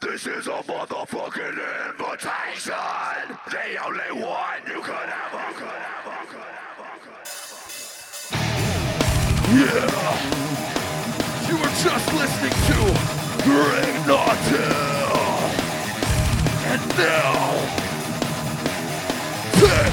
This is a motherfucking invitation. The only one you could ever, could ever, could ever, could ever. Yeah. You were just listening to Grignotil. And now, Tick,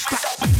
Stop.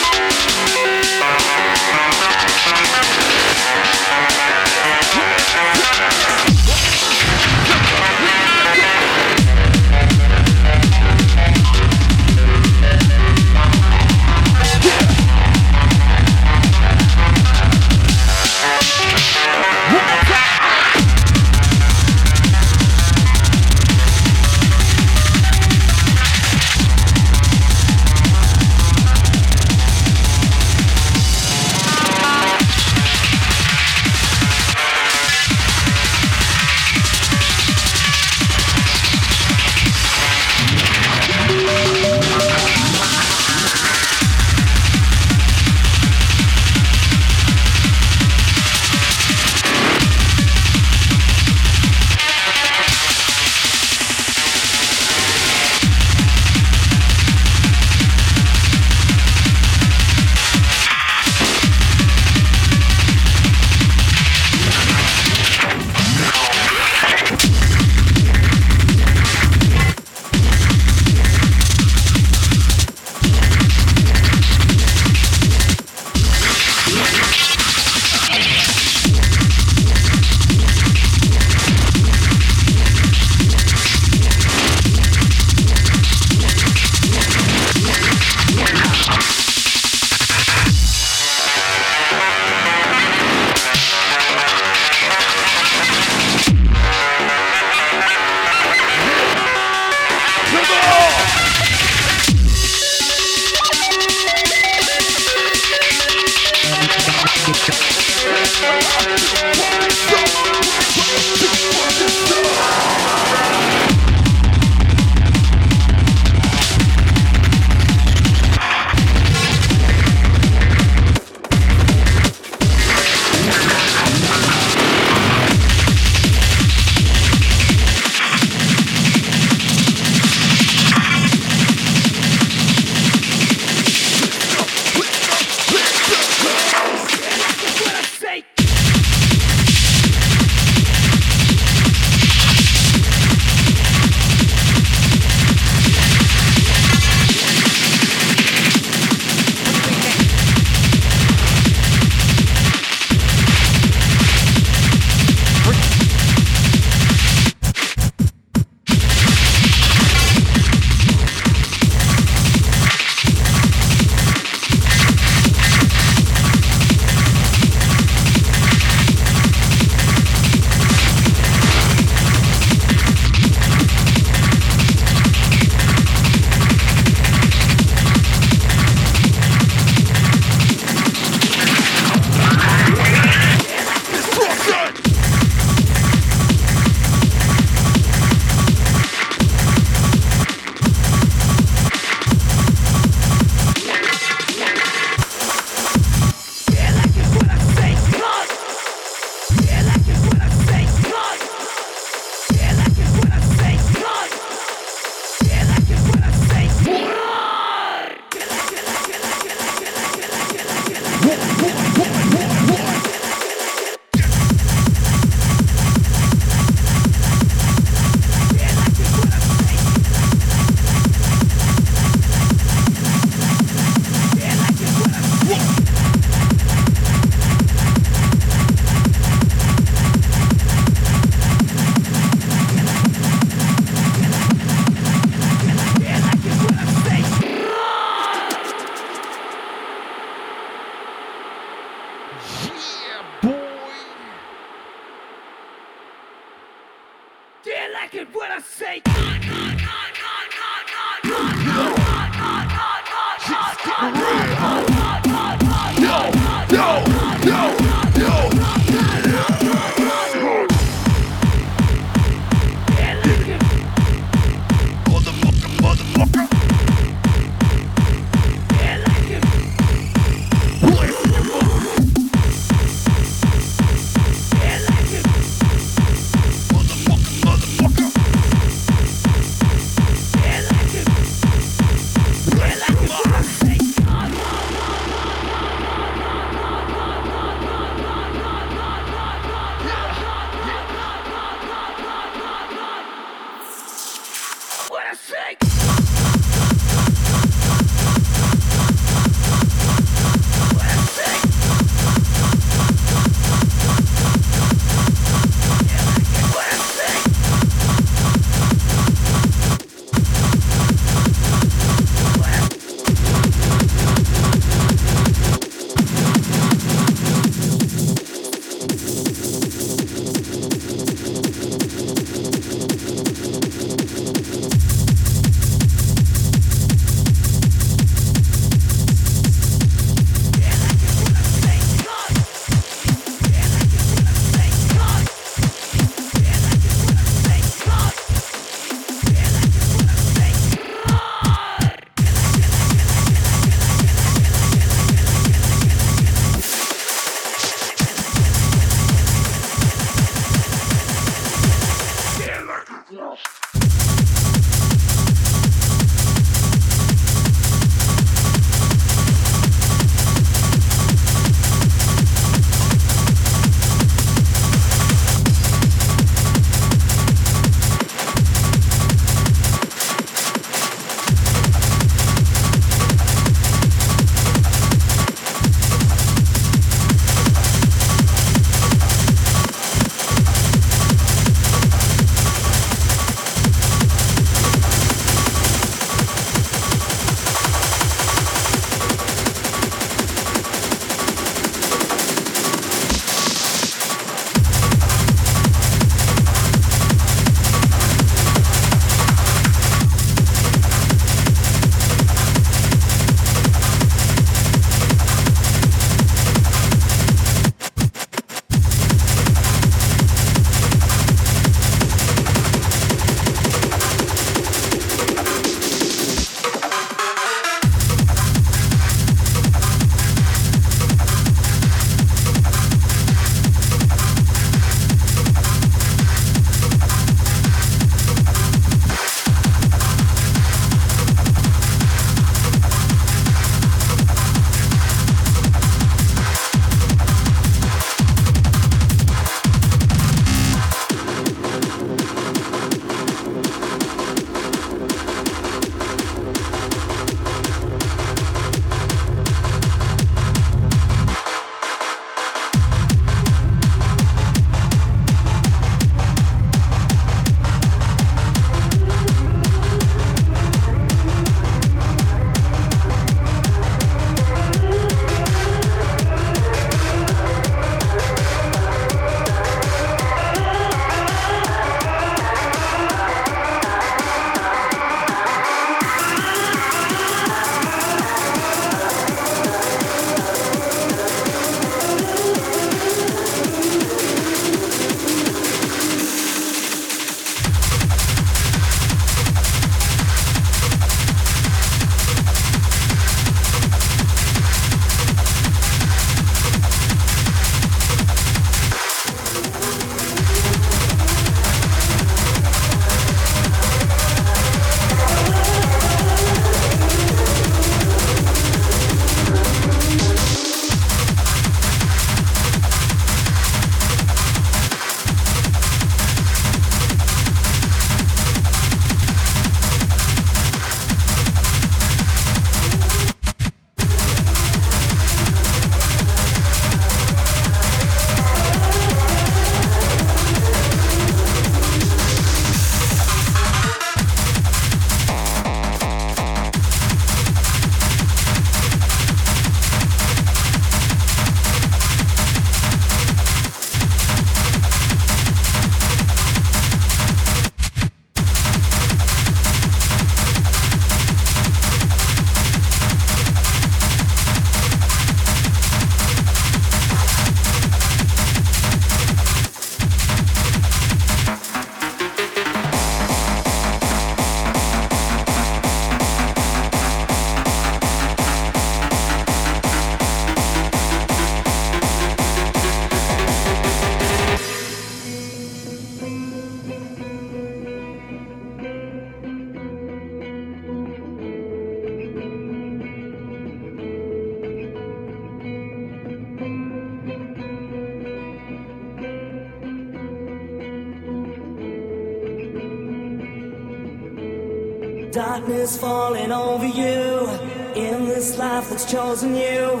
Darkness falling over you in this life that's chosen you.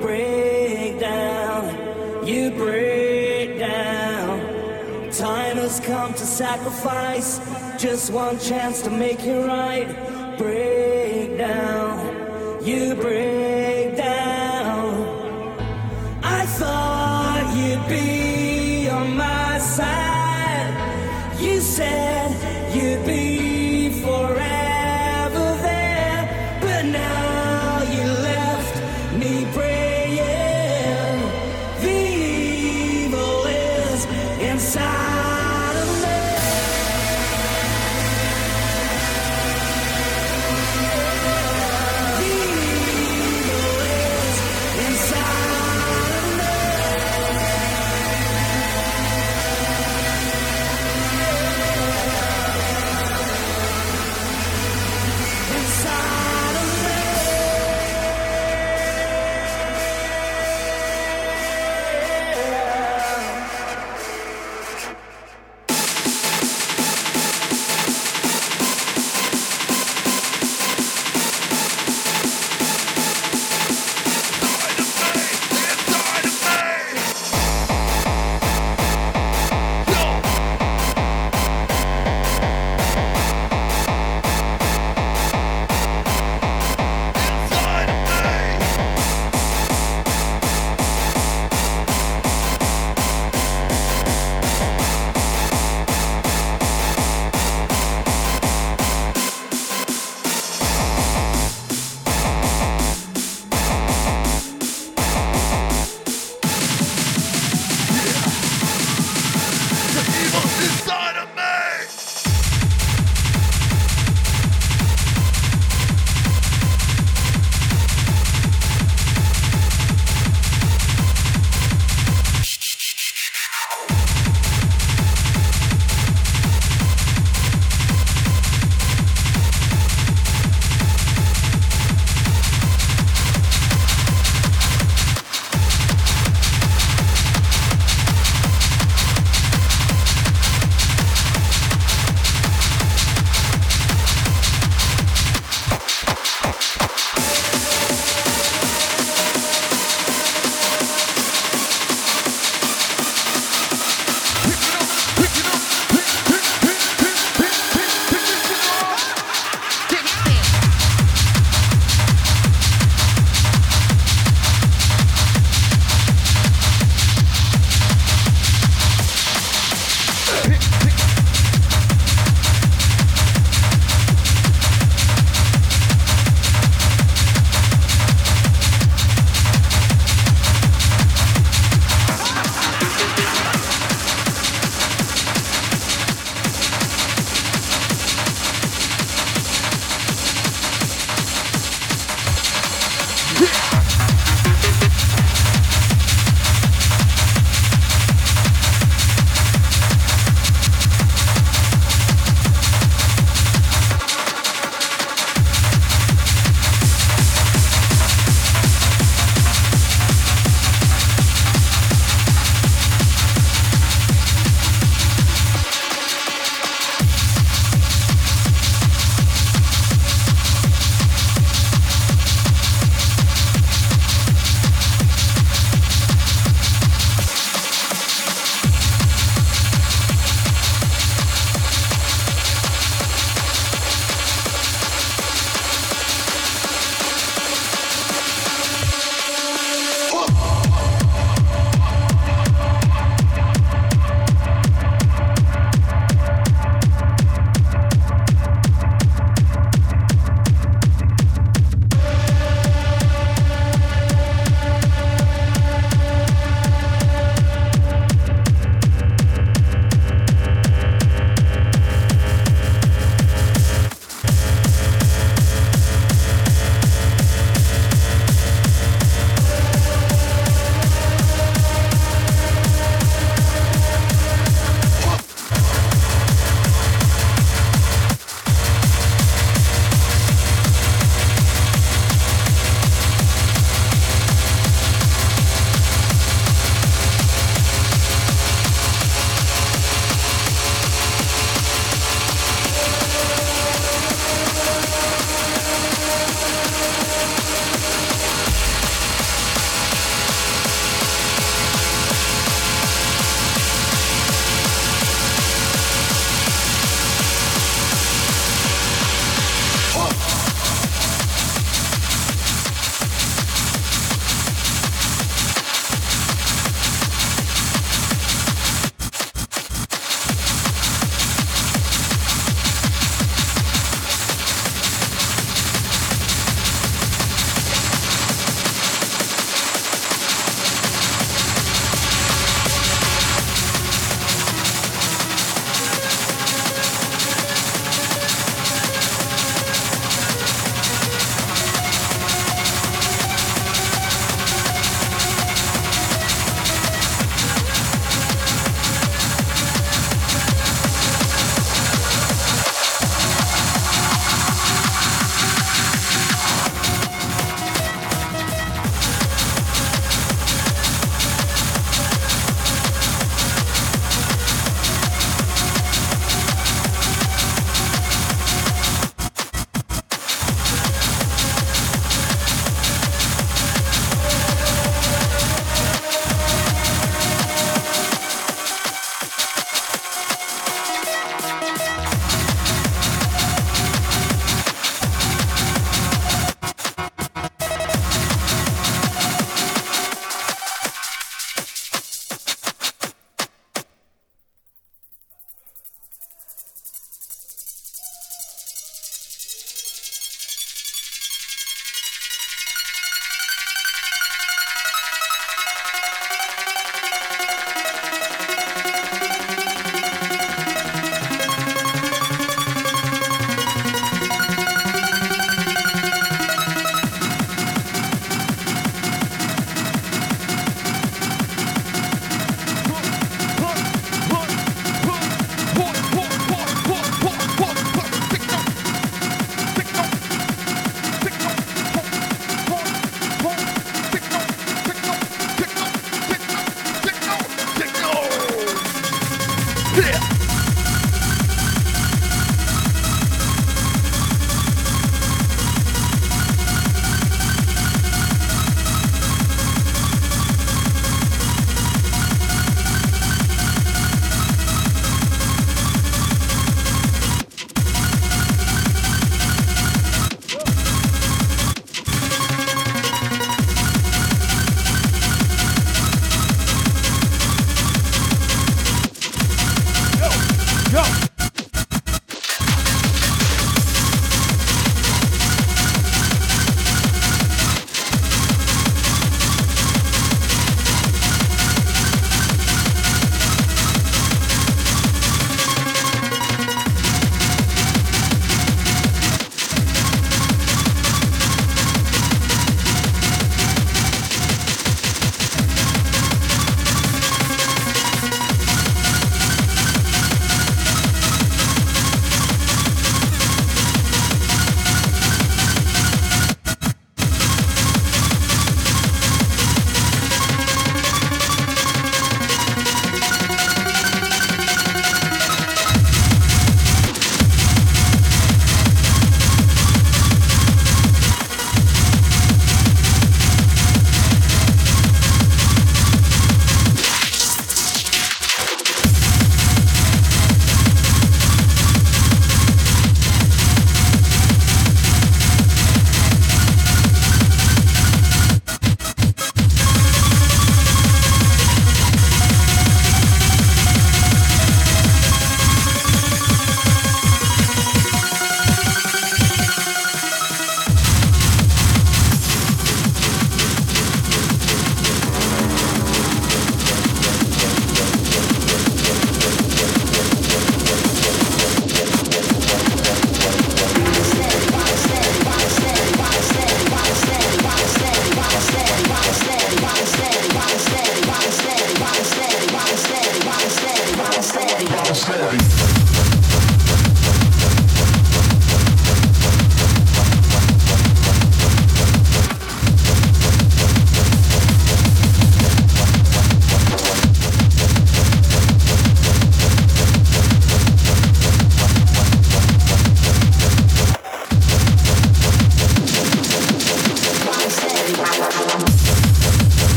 Break down, you break down. Time has come to sacrifice. Just one chance to make it right.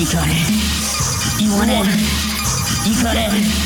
行かれ。行かれ行かれ